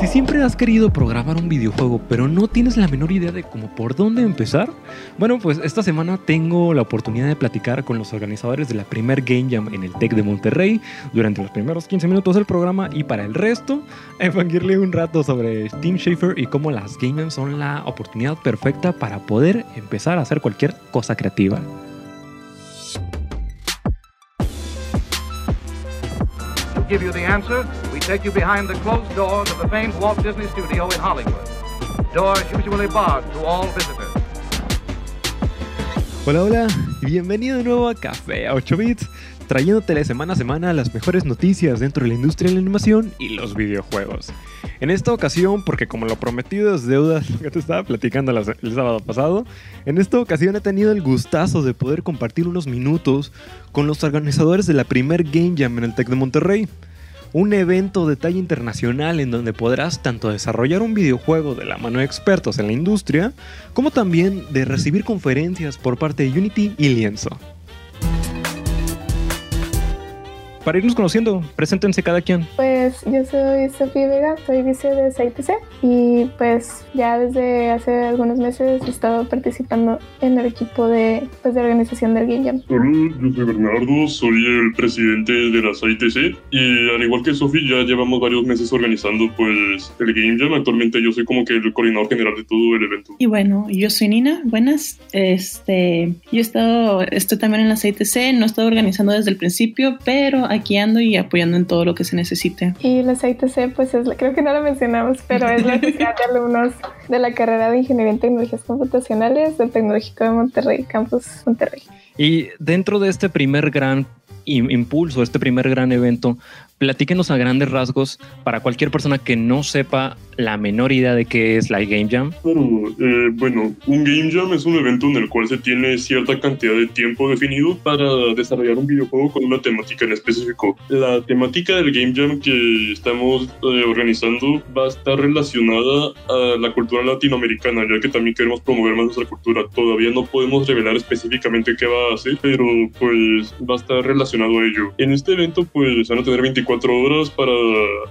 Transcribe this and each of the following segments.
Si siempre has querido programar un videojuego pero no tienes la menor idea de cómo por dónde empezar, bueno pues esta semana tengo la oportunidad de platicar con los organizadores de la primer Game Jam en el Tech de Monterrey durante los primeros 15 minutos del programa y para el resto enfanguirle un rato sobre Team Schafer y cómo las Game Jam son la oportunidad perfecta para poder empezar a hacer cualquier cosa creativa. Give you the answer, we take you behind the closed doors of the famed Walt Disney Studio in Hollywood. Doors usually barred to all visitors. Hola, hola, bienvenido de nuevo a Café a 8 Bits, trayéndote semana a semana las mejores noticias dentro de la industria de la animación y los videojuegos. En esta ocasión, porque como lo prometido es deuda, que te estaba platicando el sábado pasado, en esta ocasión he tenido el gustazo de poder compartir unos minutos con los organizadores de la primer Game Jam en el Tec de Monterrey. Un evento de talla internacional en donde podrás tanto desarrollar un videojuego de la mano de expertos en la industria, como también de recibir conferencias por parte de Unity y Lienzo. Para irnos conociendo, preséntense cada quien. Pues yo soy Sofía Vega, soy vice de CITC y pues ya desde hace algunos meses he estado participando en el equipo de, pues, de organización del Game Jam. Hola, yo soy Bernardo, soy el presidente de la CITC y al igual que Sofía ya llevamos varios meses organizando pues el Game Jam. Actualmente yo soy como que el coordinador general de todo el evento. Y bueno, yo soy Nina, buenas. Este, yo he estado, estoy también en la CITC, no he estado organizando desde el principio, pero aquí ando y apoyando en todo lo que se necesite. Y la CITC, pues es, creo que no lo mencionamos, pero es la sociedad de alumnos de la carrera de Ingeniería en Tecnologías Computacionales del Tecnológico de Monterrey, Campus Monterrey. Y dentro de este primer gran impulso, este primer gran evento, platíquenos a grandes rasgos para cualquier persona que no sepa la menor idea de qué es la Game Jam. Eh, bueno, un Game Jam es un evento en el cual se tiene cierta cantidad de tiempo definido para desarrollar un videojuego con una temática en específico. La temática del Game Jam que estamos eh, organizando va a estar relacionada a la cultura latinoamericana, ya que también queremos promover más nuestra cultura. Todavía no podemos revelar específicamente qué va a hacer, pero pues va a estar relacionado a ello. En este evento pues van a tener 24 horas para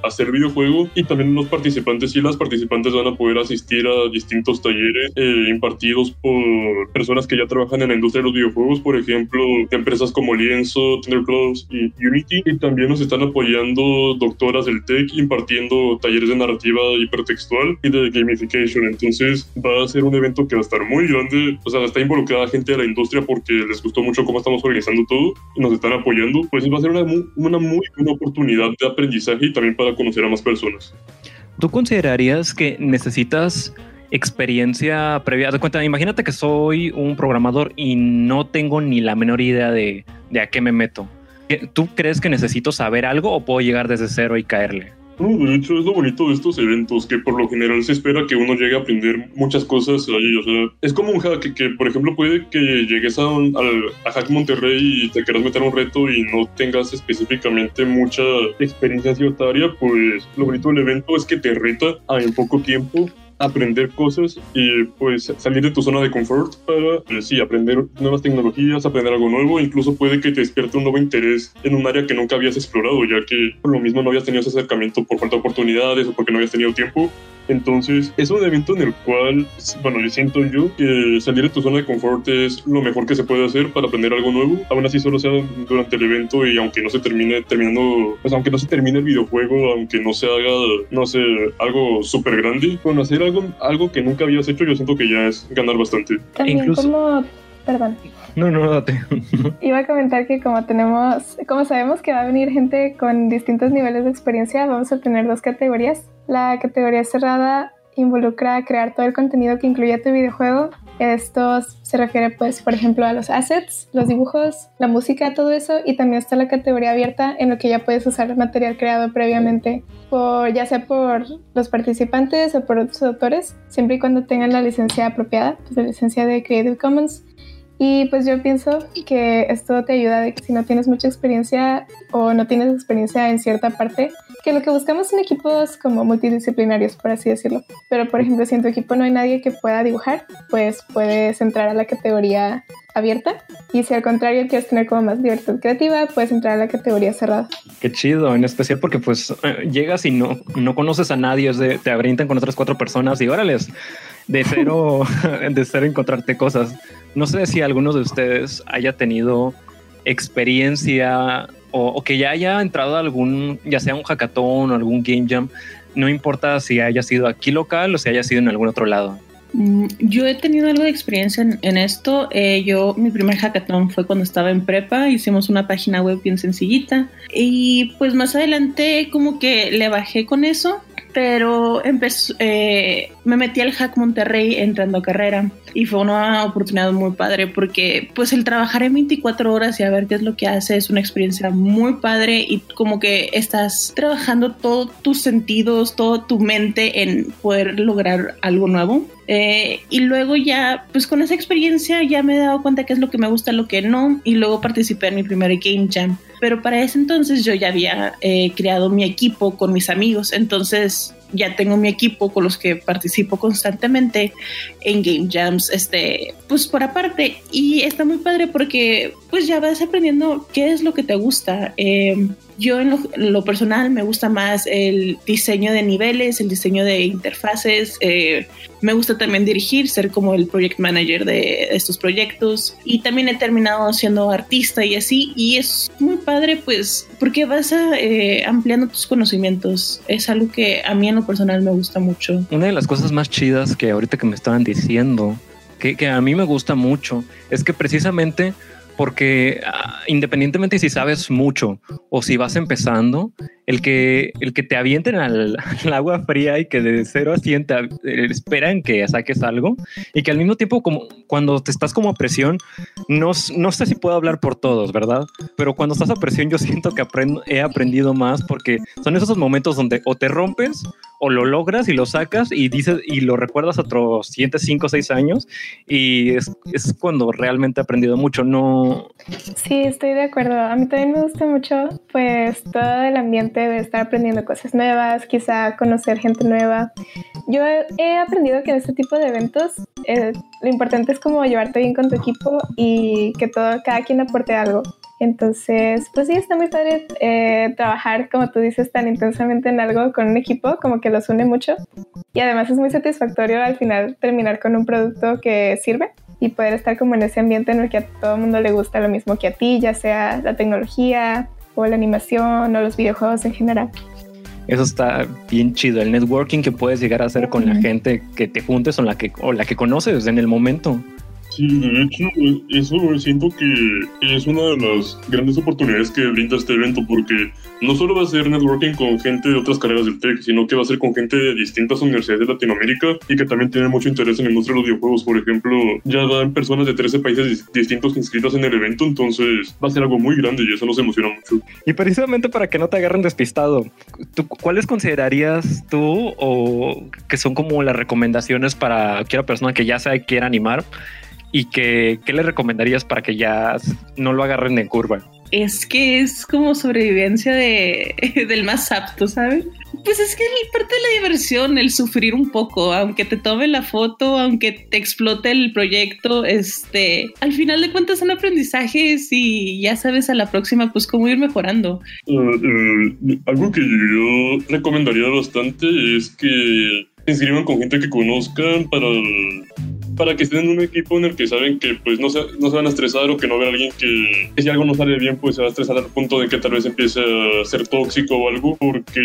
hacer videojuego y también los participantes y las participantes van a poder asistir a distintos talleres eh, impartidos por personas que ya trabajan en la industria de los videojuegos, por ejemplo, empresas como Lienzo, Thundercloud y Unity. Y también nos están apoyando doctoras del TEC impartiendo talleres de narrativa hipertextual y de gamification. Entonces va a ser un evento que va a estar muy grande. O sea, está involucrada gente de la industria porque les gustó mucho cómo estamos organizando todo y nos están apoyando. Pues va a ser una, una muy buena oportunidad de aprendizaje y también para conocer a más personas. ¿Tú considerarías que necesitas experiencia previa? De cuenta, imagínate que soy un programador y no tengo ni la menor idea de, de a qué me meto. ¿Tú crees que necesito saber algo o puedo llegar desde cero y caerle? No, de hecho es lo bonito de estos eventos, que por lo general se espera que uno llegue a aprender muchas cosas ahí. O sea, es como un hack que, por ejemplo, puede que llegues a, a Hack Monterrey y te quieras meter un reto y no tengas específicamente mucha experiencia en cierta área, pues lo bonito del evento es que te reta a en poco tiempo aprender cosas y pues salir de tu zona de confort para, pues, sí, aprender nuevas tecnologías, aprender algo nuevo, incluso puede que te despierte un nuevo interés en un área que nunca habías explorado, ya que por lo mismo no habías tenido ese acercamiento por falta de oportunidades o porque no habías tenido tiempo entonces, es un evento en el cual, bueno, yo siento yo que salir de tu zona de confort es lo mejor que se puede hacer para aprender algo nuevo. Aún así, solo sea durante el evento y aunque no se termine terminando, pues aunque no se termine el videojuego, aunque no se haga, no sé, algo súper grande, con hacer algo, algo que nunca habías hecho, yo siento que ya es ganar bastante. También Incluso... como, perdón. No, no, date. Iba a comentar que como tenemos, como sabemos que va a venir gente con distintos niveles de experiencia, vamos a tener dos categorías la categoría cerrada involucra crear todo el contenido que incluye tu videojuego. Esto se refiere, pues, por ejemplo, a los assets, los dibujos, la música, todo eso. Y también está la categoría abierta en lo que ya puedes usar material creado previamente, por, ya sea por los participantes o por otros autores, siempre y cuando tengan la licencia apropiada, pues, la licencia de Creative Commons. Y pues yo pienso que esto te ayuda de que si no tienes mucha experiencia o no tienes experiencia en cierta parte, que lo que buscamos son equipos como multidisciplinarios, por así decirlo. Pero por ejemplo, si en tu equipo no hay nadie que pueda dibujar, pues puedes entrar a la categoría abierta. Y si al contrario quieres tener como más libertad creativa, puedes entrar a la categoría cerrada. Qué chido, en especial porque pues llegas y no, no conoces a nadie, es de, te abrientan con otras cuatro personas y órales, de cero, de cero encontrarte cosas. No sé si alguno de ustedes haya tenido experiencia o, que ya haya entrado a algún, ya sea un hackathon o algún game jam, no importa si haya sido aquí local o si haya sido en algún otro lado. Mm, yo he tenido algo de experiencia en, en esto. Eh, yo, mi primer hackathon fue cuando estaba en prepa. Hicimos una página web bien sencillita. Y pues más adelante como que le bajé con eso pero empezó, eh, me metí al Hack Monterrey entrando a carrera y fue una oportunidad muy padre porque pues el trabajar en 24 horas y a ver qué es lo que hace es una experiencia muy padre y como que estás trabajando todos tus sentidos, toda tu mente en poder lograr algo nuevo. Eh, y luego ya, pues con esa experiencia ya me he dado cuenta qué es lo que me gusta, lo que no, y luego participé en mi primer Game Jam. Pero para ese entonces yo ya había eh, creado mi equipo con mis amigos, entonces ya tengo mi equipo con los que participo constantemente en game jams, este, pues por aparte. Y está muy padre porque pues ya vas aprendiendo qué es lo que te gusta. Eh, yo en lo, personal me gusta más el diseño de niveles, el diseño de interfaces. Eh, me gusta también dirigir, ser como el project manager de estos proyectos. Y también he terminado siendo artista y así. Y es muy padre, pues, porque vas eh, ampliando tus conocimientos. Es algo que a mí en lo personal me gusta mucho. Una de las cosas más chidas que ahorita que me estaban diciendo, que a mí me gusta mucho, es que precisamente porque uh, independientemente si sabes mucho o si vas empezando, el que, el que te avienten al, al agua fría y que de cero a 100 te, eh, esperan que saques algo y que al mismo tiempo como cuando te estás como a presión, no, no sé si puedo hablar por todos, ¿verdad? Pero cuando estás a presión yo siento que aprendo, he aprendido más porque son esos momentos donde o te rompes o lo logras y lo sacas y dices y lo recuerdas otros siguientes 5 o 6 años y es, es, cuando realmente he aprendido mucho, no... Sí, estoy de acuerdo. A mí también me gusta mucho pues todo el ambiente de estar aprendiendo cosas nuevas, quizá conocer gente nueva. Yo he aprendido que en este tipo de eventos eh, lo importante es como llevarte bien con tu equipo y que todo, cada quien aporte algo. Entonces, pues sí, está muy padre eh, trabajar, como tú dices, tan intensamente en algo con un equipo, como que los une mucho. Y además es muy satisfactorio al final terminar con un producto que sirve y poder estar como en ese ambiente en el que a todo el mundo le gusta lo mismo que a ti, ya sea la tecnología o la animación o los videojuegos en general. Eso está bien chido, el networking que puedes llegar a hacer con la gente que te juntes o la que, o la que conoces en el momento. Sí, de hecho, eso siento que es una de las grandes oportunidades que brinda este evento, porque no solo va a ser networking con gente de otras carreras del TEC, sino que va a ser con gente de distintas universidades de Latinoamérica y que también tiene mucho interés en la industria de los videojuegos. Por ejemplo, ya dan personas de 13 países distintos inscritas en el evento, entonces va a ser algo muy grande y eso nos emociona mucho. Y precisamente para que no te agarren despistado, ¿tú, ¿cuáles considerarías tú o que son como las recomendaciones para cualquier persona que ya se quiera animar? Y que, ¿qué le recomendarías para que ya no lo agarren de curva? Es que es como sobrevivencia de, del más apto, ¿sabes? Pues es que es parte de la diversión, el sufrir un poco, aunque te tome la foto, aunque te explote el proyecto, este, al final de cuentas son aprendizajes y ya sabes a la próxima pues cómo ir mejorando. Uh, uh, algo que yo recomendaría bastante es que se inscriban con gente que conozcan para para que estén en un equipo en el que saben que pues no se, no se van a estresar o que no vean a alguien que, si algo no sale bien pues se va a estresar al punto de que tal vez empiece a ser tóxico o algo porque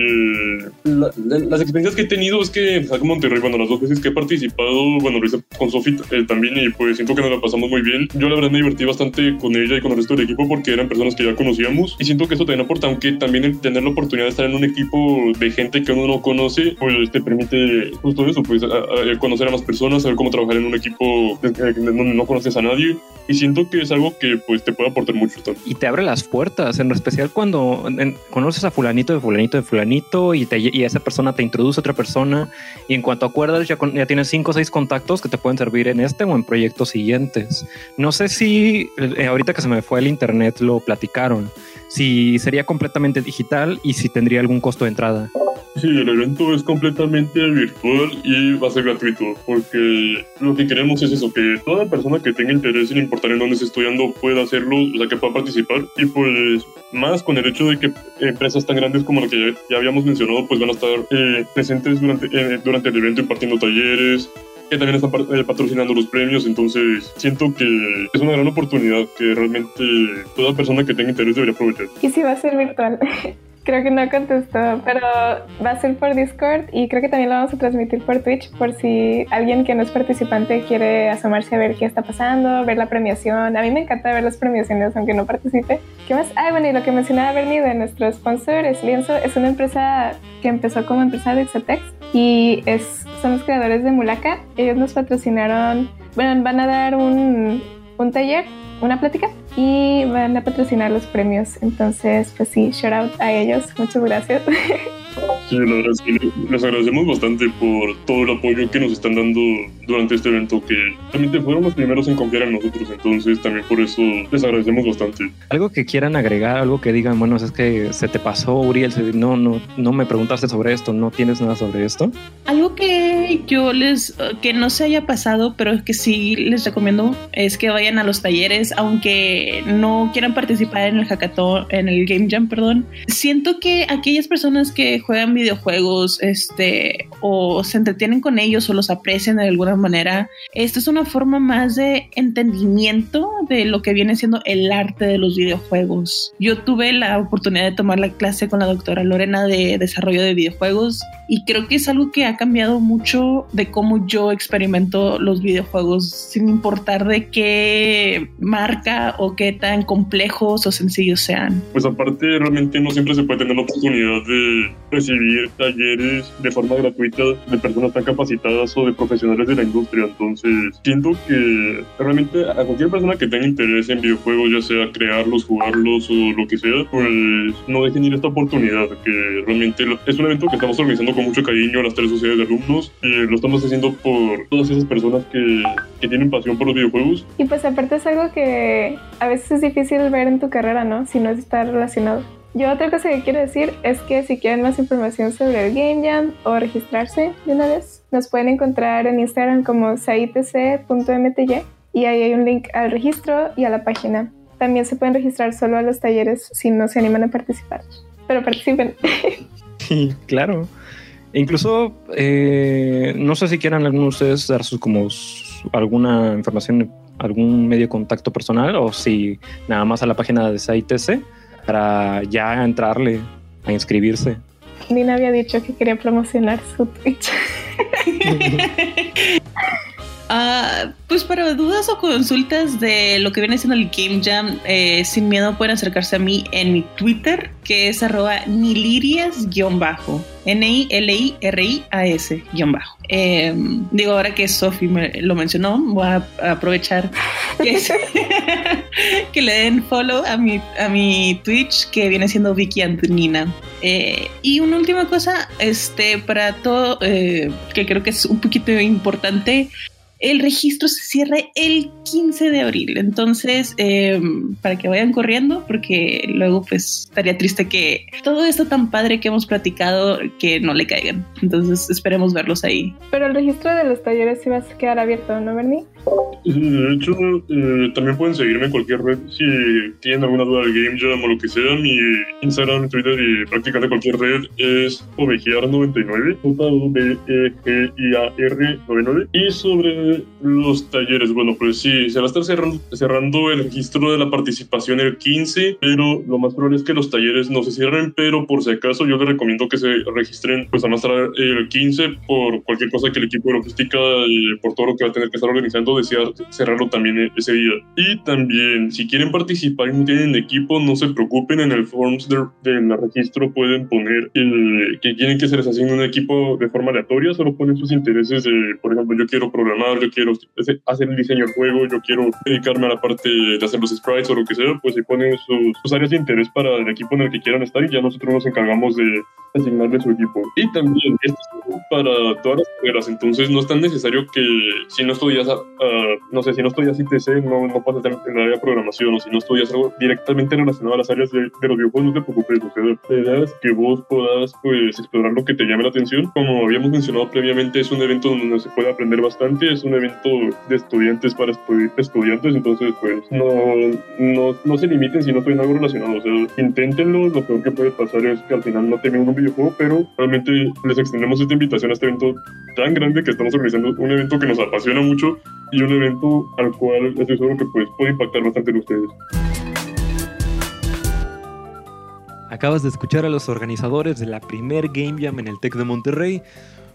la, la, las experiencias que he tenido es que en Sac Monterrey bueno las dos veces que he participado bueno lo hice con Sofi eh, también y pues siento que nos la pasamos muy bien. Yo la verdad me divertí bastante con ella y con el resto del equipo porque eran personas que ya conocíamos y siento que eso también aporta aunque también el tener la oportunidad de estar en un equipo de gente que uno no conoce pues te permite justo eso pues a, a conocer a más personas saber cómo trabajar en un equipo equipo no, no, conoces a nadie y siento que es algo que pues te puede aportar mucho también. y te abre las puertas en especial cuando en, conoces a fulanito de fulanito de fulanito y, te, y esa persona te introduce a otra persona y en cuanto acuerdas ya, ya tienes cinco o seis contactos que te pueden servir en este o en proyectos siguientes no sé si eh, ahorita que se me fue el internet lo platicaron si sería completamente digital y si tendría algún costo de entrada Sí, el evento es completamente virtual y va a ser gratuito, porque lo que queremos es eso, que toda persona que tenga interés en importar en dónde esté estudiando pueda hacerlo, o sea, que pueda participar. Y pues más con el hecho de que empresas tan grandes como la que ya, habíamos mencionado, pues van a estar eh, presentes durante, eh, durante el evento impartiendo talleres, que también están eh, patrocinando los premios, entonces siento que es una gran oportunidad que realmente toda persona que tenga interés debería aprovechar. Y si va a ser virtual. Creo que no contestó, pero va a ser por Discord y creo que también lo vamos a transmitir por Twitch por si alguien que no es participante quiere asomarse a ver qué está pasando, ver la premiación. A mí me encanta ver las premiaciones aunque no participe. ¿Qué más? Ah, bueno, y lo que mencionaba Bernie de nuestro sponsor es Lienzo. Es una empresa que empezó como empresa de Exatex y es, son los creadores de Mulaka. Ellos nos patrocinaron, bueno, van a dar un, un taller, una plática y van a patrocinar los premios. Entonces, pues sí, shout out a ellos. Muchas gracias. Sí, la verdad les agradecemos bastante por todo el apoyo que nos están dando durante este evento, que realmente fueron los primeros en confiar en nosotros, entonces también por eso les agradecemos bastante. Algo que quieran agregar, algo que digan, bueno, es que se te pasó, Uriel, no, no, no me preguntaste sobre esto, no tienes nada sobre esto. Algo que yo les, que no se haya pasado, pero que sí les recomiendo es que vayan a los talleres, aunque no quieran participar en el hackathon, en el Game Jam, perdón. Siento que aquellas personas que juegan videojuegos, este, o se entretienen con ellos o los aprecian de alguna manera, esto es una forma más de entendimiento de lo que viene siendo el arte de los videojuegos. Yo tuve la oportunidad de tomar la clase con la doctora Lorena de desarrollo de videojuegos y creo que es algo que ha cambiado mucho de cómo yo experimento los videojuegos, sin importar de qué marca o qué tan complejos o sencillos sean. Pues aparte, realmente no siempre se puede tener la oportunidad de recibir talleres de forma gratuita de personas tan capacitadas o de profesionales de la industria. Entonces, siento que realmente a cualquier persona que tenga interés en videojuegos, ya sea crearlos, jugarlos o lo que sea, pues no dejen ir esta oportunidad, que realmente es un evento que estamos organizando con mucho cariño a las tres sociedades de alumnos y lo estamos haciendo por todas esas personas que, que tienen pasión por los videojuegos. Y pues aparte es algo que a veces es difícil ver en tu carrera, ¿no? Si no está relacionado. Yo otra cosa que quiero decir es que si quieren más información sobre el Game Jam o registrarse de una vez, nos pueden encontrar en Instagram como saitc.mty y ahí hay un link al registro y a la página. También se pueden registrar solo a los talleres si no se animan a participar, pero participen. Sí, claro. Incluso, eh, no sé si quieran algunos de ustedes dar sus, como alguna información, algún medio de contacto personal o si nada más a la página de SAITC para ya entrarle a inscribirse. Nina había dicho que quería promocionar su Twitch. Ah, pues para dudas o consultas de lo que viene siendo el Game Jam, eh, sin miedo pueden acercarse a mí en mi Twitter, que es arroba nilirias-bajo. N-I-L-I-R-I-A-S bajo. Em, digo, ahora que Sophie lo mencionó, voy a aprovechar que, le den follow a mi, a mi Twitch, que viene siendo Vicky Antonina. Eh, y una última cosa, este, para todo, eh, que creo que es un poquito importante, el registro se cierra el 15 de abril. Entonces, eh, para que vayan corriendo, porque luego pues estaría triste que todo esto tan padre que hemos platicado que no le caigan. Entonces, esperemos verlos ahí. Pero el registro de los talleres sí va a quedar abierto, ¿no, Bernie? De hecho, eh, también pueden seguirme en cualquier red si tienen alguna duda del Game Jam o lo que sea. Mi Instagram, Twitter y prácticamente cualquier red es ovejear99, J-V-E-G-I-A-R-99. Y sobre los talleres, bueno, pues sí, se va a estar cerrando, cerrando el registro de la participación el 15, pero lo más probable es que los talleres no se cierren, pero por si acaso yo les recomiendo que se registren pues a más tardar el 15 por cualquier cosa que el equipo de logística y por todo lo que va a tener que estar organizando decía cerrarlo también e-, ese día. Y también, si quieren participar y no tienen equipo, no se preocupen, en el forms del de registro pueden poner que quieren que se les asigne un equipo de forma aleatoria, solo ponen sus intereses de, por ejemplo, yo quiero programar, yo quiero hacer el diseño del juego, yo quiero dedicarme a la parte de hacer los sprites o lo que sea, pues se ponen sus, sus áreas de interés para el equipo en el que quieran estar y ya nosotros nos encargamos de asignarle su equipo. Y también esto es para todas las carreras, entonces no es tan necesario que si no estudias, uh, no sé, si no estudias ITC, no, no pasas en el área de programación o si no estudias algo directamente relacionado a las áreas de, de los videojuegos, no te preocupes, o sea, la idea es que vos puedas pues explorar lo que te llame la atención. Como habíamos mencionado previamente, es un evento donde se puede aprender bastante, es un evento de estudiantes para estudiantes, entonces pues no, no, no se limiten si no tienen algo relacionado, o sea, inténtenlo, lo peor que puede pasar es que al final no tengan un videojuego, pero realmente les extendemos esta invitación a este evento tan grande que estamos organizando, un evento que nos apasiona mucho y un evento al cual estoy seguro que pues, puede impactar bastante en ustedes. Acabas de escuchar a los organizadores de la primer Game Jam en el TEC de Monterrey.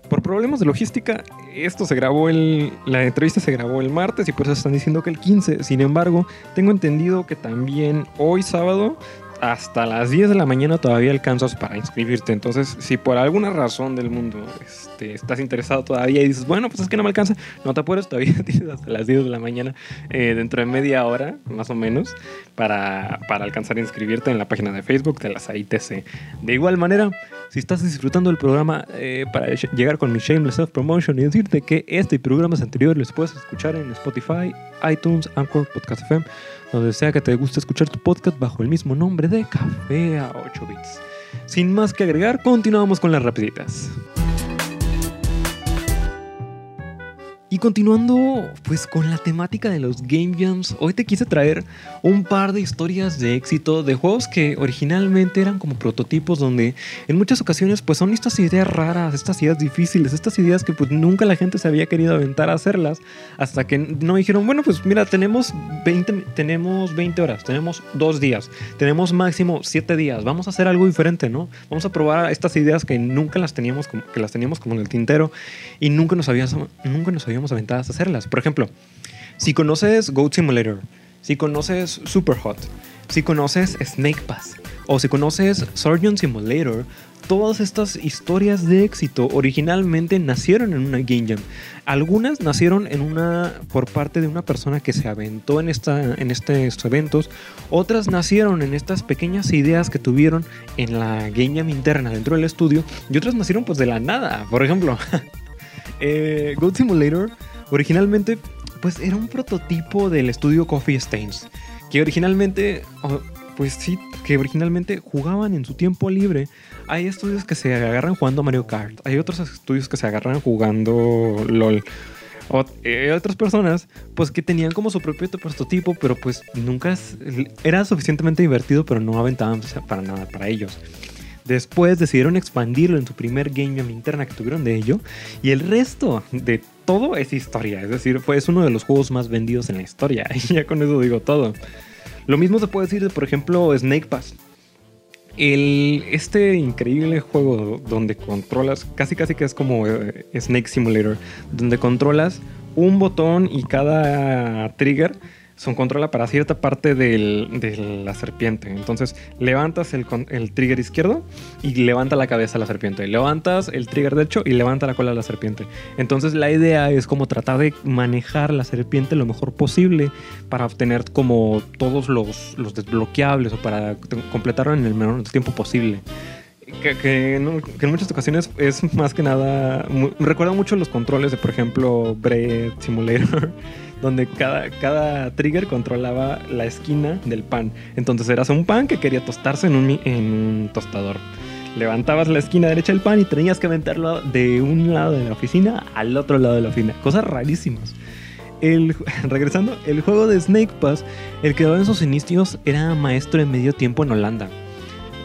Por problemas de logística, esto se grabó el, la entrevista se grabó el martes y por eso están diciendo que el 15. Sin embargo, tengo entendido que también hoy sábado hasta las 10 de la mañana todavía alcanzas para inscribirte. Entonces, si por alguna razón del mundo este, estás interesado todavía y dices, bueno, pues es que no me alcanza, no te apures, todavía tienes hasta las 10 de la mañana, eh, dentro de media hora, más o menos, para, para alcanzar a inscribirte en la página de Facebook de las ITC. De igual manera, si estás disfrutando del programa, eh, para llegar con mi Shameless Self Promotion y decirte que este y programas anteriores los puedes escuchar en Spotify, iTunes, Anchor, Podcast FM donde sea que te guste escuchar tu podcast bajo el mismo nombre de Café a 8 bits. Sin más que agregar, continuamos con las rapiditas. Y continuando pues con la temática de los Game Jams, hoy te quise traer un par de historias de éxito de juegos que originalmente eran como prototipos donde en muchas ocasiones pues son estas ideas raras, estas ideas difíciles, estas ideas que pues nunca la gente se había querido aventar a hacerlas hasta que no dijeron, bueno pues mira, tenemos 20, tenemos 20 horas, tenemos dos días, tenemos máximo 7 días, vamos a hacer algo diferente, ¿no? Vamos a probar estas ideas que nunca las teníamos como, que las teníamos como en el tintero y nunca nos habíamos, nunca nos habíamos aventadas a hacerlas. Por ejemplo, si conoces Goat Simulator, si conoces Superhot, si conoces Snake Pass o si conoces Surgeon Simulator, todas estas historias de éxito originalmente nacieron en una Game Jam. Algunas nacieron en una por parte de una persona que se aventó en, esta, en estos eventos, otras nacieron en estas pequeñas ideas que tuvieron en la Game Jam interna dentro del estudio y otras nacieron pues de la nada. Por ejemplo, eh, Simulator originalmente pues era un prototipo del estudio Coffee Stains, que originalmente, pues sí, que originalmente jugaban en su tiempo libre. Hay estudios que se agarran jugando Mario Kart, hay otros estudios que se agarran jugando LOL. O, eh, otras personas, pues que tenían como su propio prototipo, pero pues nunca era suficientemente divertido, pero no aventaban para nada para ellos. Después decidieron expandirlo en su primer game jam interna que tuvieron de ello. Y el resto de todo es historia. Es decir, fue, es uno de los juegos más vendidos en la historia. Y ya con eso digo todo. Lo mismo se puede decir de, por ejemplo, Snake Pass. El, este increíble juego donde controlas, casi casi que es como eh, Snake Simulator, donde controlas un botón y cada trigger son controla para cierta parte de la serpiente. Entonces levantas el, el, trigger izquierdo y levanta la cabeza de la serpiente. Levantas el trigger derecho y levanta la cola de la serpiente. Entonces la idea es como tratar de manejar la serpiente lo mejor posible para obtener como todos los, los desbloqueables o para completarlo en el menor tiempo posible. Que, en muchas ocasiones es más que nada. recuerda mucho los controles de, por ejemplo, Bread Simulator donde cada, cada trigger controlaba la esquina del pan. Entonces eras un pan que quería tostarse en un, en un tostador. Levantabas la esquina derecha del pan y tenías que aventarlo de un lado de la oficina al otro lado de la oficina. Cosas rarísimas. El, regresando, el juego de Snake Pass, el que daba en sus inicios era maestro en medio tiempo en Holanda.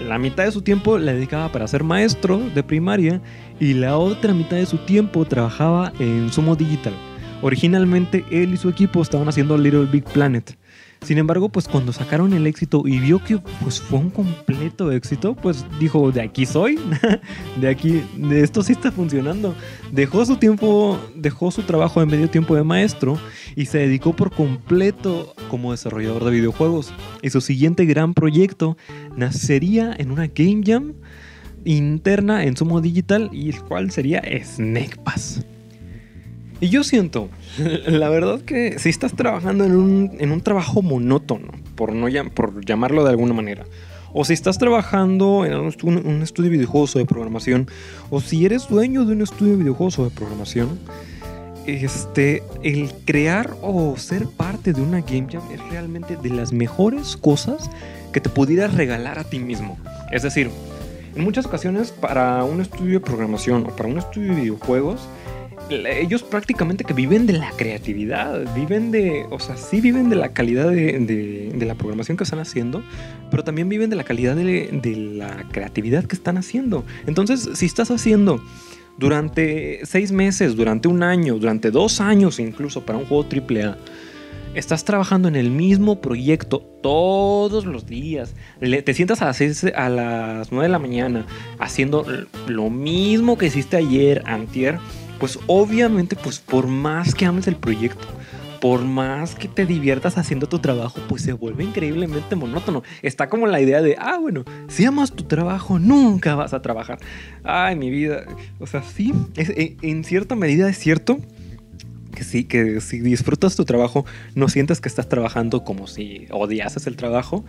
La mitad de su tiempo la dedicaba para ser maestro de primaria y la otra mitad de su tiempo trabajaba en Sumo Digital Originalmente él y su equipo estaban haciendo Little Big Planet. Sin embargo, pues cuando sacaron el éxito y vio que pues fue un completo éxito, pues dijo, de aquí soy, de aquí, de esto sí está funcionando. Dejó su tiempo, dejó su trabajo de medio tiempo de maestro y se dedicó por completo como desarrollador de videojuegos. Y su siguiente gran proyecto nacería en una Game Jam interna en Sumo Digital y el cual sería Snake Pass. Y yo siento, la verdad que si estás trabajando en un, en un trabajo monótono, por, no, por llamarlo de alguna manera, o si estás trabajando en un, estudio de videojuegos o de programación, o si eres dueño de un estudio de videojuegos o de programación, este, el crear o ser parte de una Game Jam es realmente de las mejores cosas que te pudieras regalar a ti mismo. Es decir, en muchas ocasiones para un estudio de programación o para un estudio de videojuegos, ellos prácticamente que viven de la creatividad, viven de, o sea, sí viven de la calidad de, la programación que están haciendo, pero también viven de la calidad de, de la creatividad que están haciendo. Entonces, si estás haciendo durante seis meses, durante un año, durante dos años incluso para un juego AAA, estás trabajando en el mismo proyecto todos los días. te sientas a las, a las 9 de la mañana haciendo lo mismo que hiciste ayer, antier. Pues obviamente, pues por más que ames el proyecto, por más que te diviertas haciendo tu trabajo, pues se vuelve increíblemente monótono. Está como la idea de, ah, bueno, si amas tu trabajo, nunca vas a trabajar. Ay, mi vida. O sea, sí, en cierta medida es cierto sí, que si disfrutas tu trabajo, no sientes que estás trabajando como si odiases el trabajo.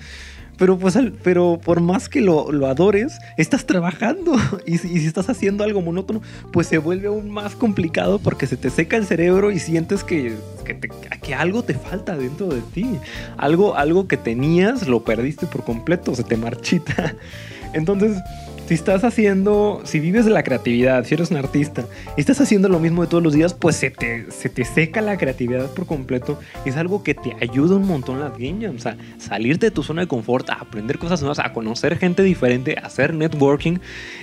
Pero, pues, pero por más que lo, adores, estás trabajando. Y si, estás haciendo algo monótono, pues se vuelve aún más complicado porque se te seca el cerebro y sientes que, que, que algo te falta dentro de ti. Algo, algo que tenías, lo perdiste por completo, se te marchita. Entonces, si estás haciendo, si vives de la creatividad, si eres un artista y estás haciendo lo mismo de todos los días, pues se te, se te seca la creatividad por completo. Es algo que te ayuda un montón las game jams, sea, salirte de tu zona de confort, a aprender cosas nuevas, a conocer gente diferente, a hacer networking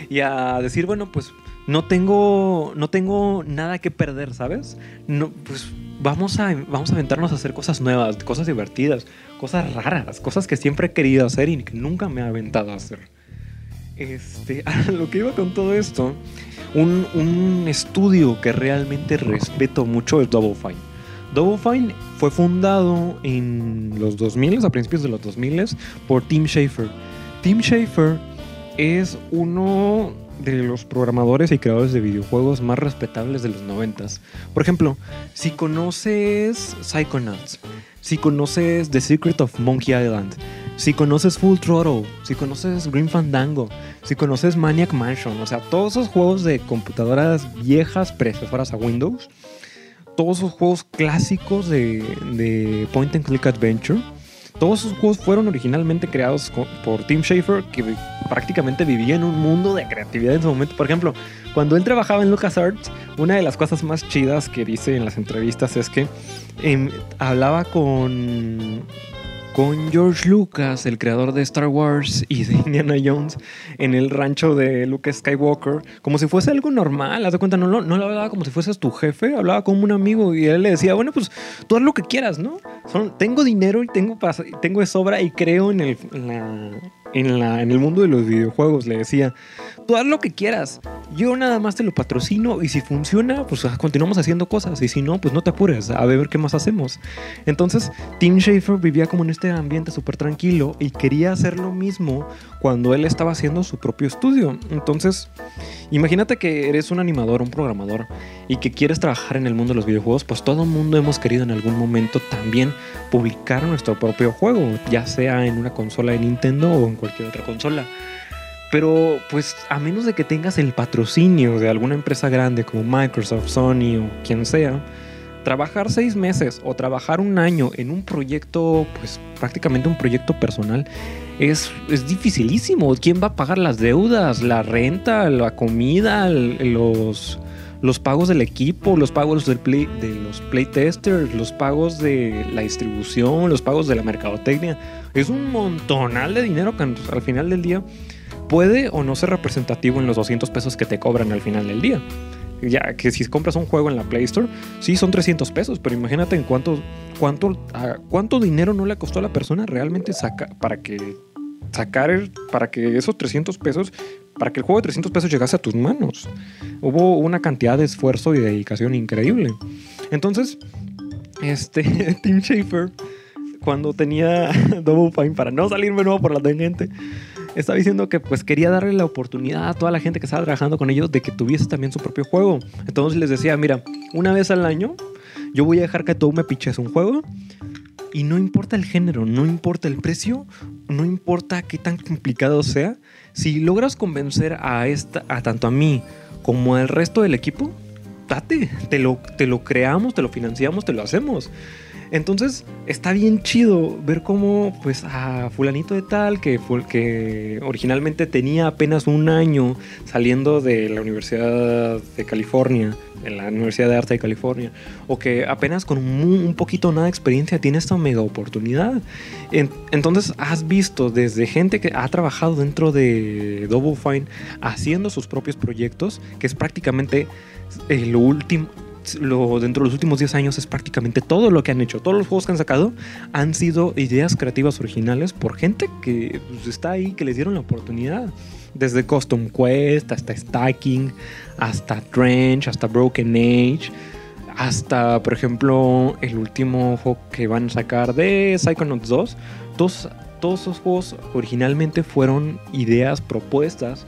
y a decir, bueno, pues no tengo, no tengo nada que perder, ¿sabes? No, pues vamos a, vamos a aventarnos a hacer cosas nuevas, cosas divertidas, cosas raras, cosas que siempre he querido hacer y que nunca me he aventado a hacer. Este, a lo que iba con todo esto, un, estudio que realmente respeto mucho es Double Fine. Double Fine fue fundado en los 2000, a principios de los 2000, por Tim Schafer. Tim Schafer es uno de los programadores y creadores de videojuegos más respetables de los 90. Por ejemplo, si conoces Psychonauts, si conoces The Secret of Monkey Island, si conoces Full Throttle, si conoces Green Fandango, si conoces Maniac Mansion, o sea, todos esos juegos de computadoras viejas precesoras a Windows, todos esos juegos clásicos de, Point and Click Adventure, todos esos juegos fueron originalmente creados por Tim Schafer, que prácticamente vivía en un mundo de creatividad en su momento. Por ejemplo, cuando él trabajaba en LucasArts, una de las cosas más chidas que dice en las entrevistas es que em, hablaba con con George Lucas, el creador de Star Wars y de Indiana Jones, en el rancho de Luke Skywalker, como si fuese algo normal. Haz de cuenta, no, no, no lo hablaba como si fueses tu jefe, hablaba como un amigo y él le decía, bueno, pues tú haz lo que quieras, ¿no? tengo dinero y tengo, tengo de sobra y creo en el, en, la, en el mundo de los videojuegos, le decía tú haz lo que quieras. Yo nada más te lo patrocino y si funciona, pues ah, continuamos haciendo cosas. Y si no, pues no te apures, a ver qué más hacemos. Entonces, Tim Schafer vivía como en este ambiente súper tranquilo y quería hacer lo mismo cuando él estaba haciendo su propio estudio. Entonces, imagínate que eres un animador, un programador y que quieres trabajar en el mundo de los videojuegos, pues todo el mundo hemos querido en algún momento también publicar nuestro propio juego, ya sea en una consola de Nintendo o en cualquier otra consola. Pero pues a menos de que tengas el patrocinio de alguna empresa grande como Microsoft, Sony o quien sea, trabajar seis meses o trabajar un año en un proyecto, pues prácticamente un proyecto personal, es, es dificilísimo. ¿Quién va a pagar las deudas, la renta, la comida, los, los pagos del equipo, los pagos del play, de los playtesters, los pagos de la distribución, los pagos de la mercadotecnia? Es un montonal de dinero que al final del día puede o no ser representativo en los 200 pesos que te cobran al final del día. Ya que si compras un juego en la Play Store, sí son 300 pesos, pero imagínate en cuánto, cuánto, cuánto dinero no le costó a la persona realmente saca, para que sacar, para que esos 300 pesos, para que el juego de 300 pesos llegase a tus manos. Hubo una cantidad de esfuerzo y dedicación increíble. Entonces, este, Tim Schafer, cuando tenía Double Fine, para no salirme nuevo por la tangente, estaba diciendo que pues quería darle la oportunidad a toda la gente que estaba trabajando con ellos de que tuviese también su propio juego. Entonces les decía, mira, una vez al año yo voy a dejar que tú me piches un juego y no importa el género, no importa el precio, no importa qué tan complicado sea, si logras convencer a esta a tanto a mí como al resto del equipo, date, te lo, te lo creamos, te lo financiamos, te lo hacemos. Entonces está bien chido ver cómo pues a fulanito de tal que, que originalmente tenía apenas un año saliendo de la Universidad de California, en la Universidad de Arte de California, o que apenas con un, un poquito nada de experiencia tiene esta mega oportunidad. En, entonces has visto desde gente que ha trabajado dentro de Double Fine haciendo sus propios proyectos, que es prácticamente lo último dentro de los últimos 10 años es prácticamente todo lo que han hecho. Todos los juegos que han sacado han sido ideas creativas originales por gente que pues, está ahí, que les dieron la oportunidad. Desde Custom Quest hasta Stacking, hasta Trench, hasta Broken Age, hasta, por ejemplo, el último juego que van a sacar de Psychonauts 2. Todos, todos esos juegos originalmente fueron ideas propuestas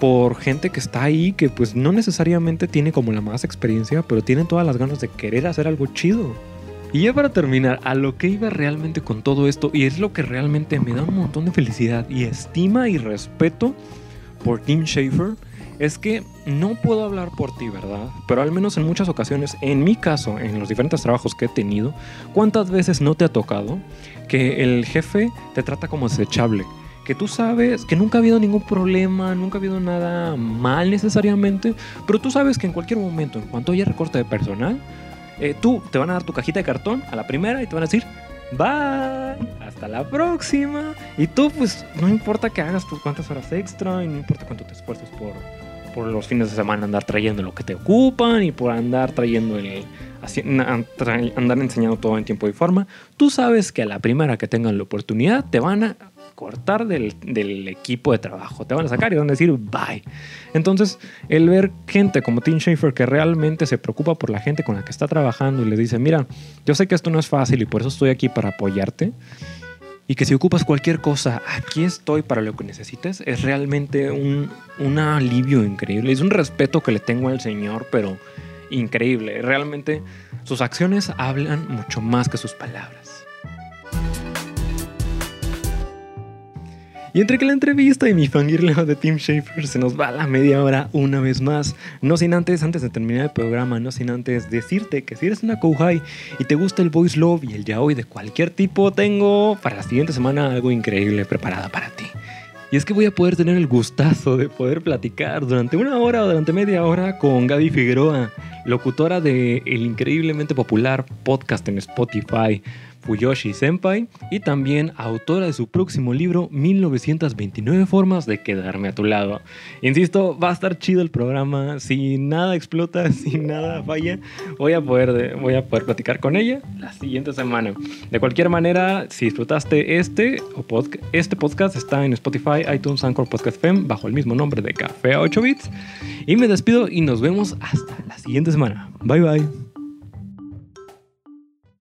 por gente que está ahí, que pues no necesariamente tiene como la más experiencia, pero tienen todas las ganas de querer hacer algo chido. Y ya para terminar, a lo que iba realmente con todo esto, y es lo que realmente me da un montón de felicidad y estima y respeto por Tim Schafer, es que no puedo hablar por ti, ¿verdad? Pero al menos en muchas ocasiones, en mi caso, en los diferentes trabajos que he tenido, ¿cuántas veces no te ha tocado que el jefe te trata como desechable? Que tú sabes que nunca ha habido ningún problema, nunca ha habido nada mal necesariamente, pero tú sabes que en cualquier momento, en cuanto haya recorte de personal, eh, tú te van a dar tu cajita de cartón a la primera y te van a decir, bye, hasta la próxima. Y tú, pues, no importa que hagas tus cuantas horas extra y no importa cuánto te esfuerces por, por los fines de semana andar trayendo lo que te ocupan y por andar trayendo el andar enseñando todo en tiempo y forma, tú sabes que a la primera que tengan la oportunidad te van a cortar del, del, equipo de trabajo, te van a sacar y van a decir bye. Entonces, el ver gente como Tim Schafer que realmente se preocupa por la gente con la que está trabajando y le dice, mira, yo sé que esto no es fácil y por eso estoy aquí para apoyarte. Y que si ocupas cualquier cosa, aquí estoy para lo que necesites, es realmente un, un alivio increíble. Es un respeto que le tengo al Señor, pero increíble. Realmente sus acciones hablan mucho más que sus palabras. Y entre que la entrevista y mi fangirleo de Tim Schafer se nos va a la media hora una vez más, no sin antes, antes de terminar el programa, no sin antes decirte que si eres una Kouhai y te gusta el voice love y el yaoi de cualquier tipo, tengo para la siguiente semana algo increíble preparada para ti. Y es que voy a poder tener el gustazo de poder platicar durante una hora o durante media hora con Gaby Figueroa, locutora de el increíblemente popular podcast en Spotify Fuyoshi Senpai, y también autora de su próximo libro 1929 formas de quedarme a tu lado. Insisto, va a estar chido el programa, si nada explota, si nada falla, voy a poder, voy a poder platicar con ella la siguiente semana. De cualquier manera, si disfrutaste este, o este podcast está en Spotify, iTunes, Anchor, Podcast FM, bajo el mismo nombre de Café a 8 bits. Y me despido y nos vemos hasta la siguiente semana. Bye bye.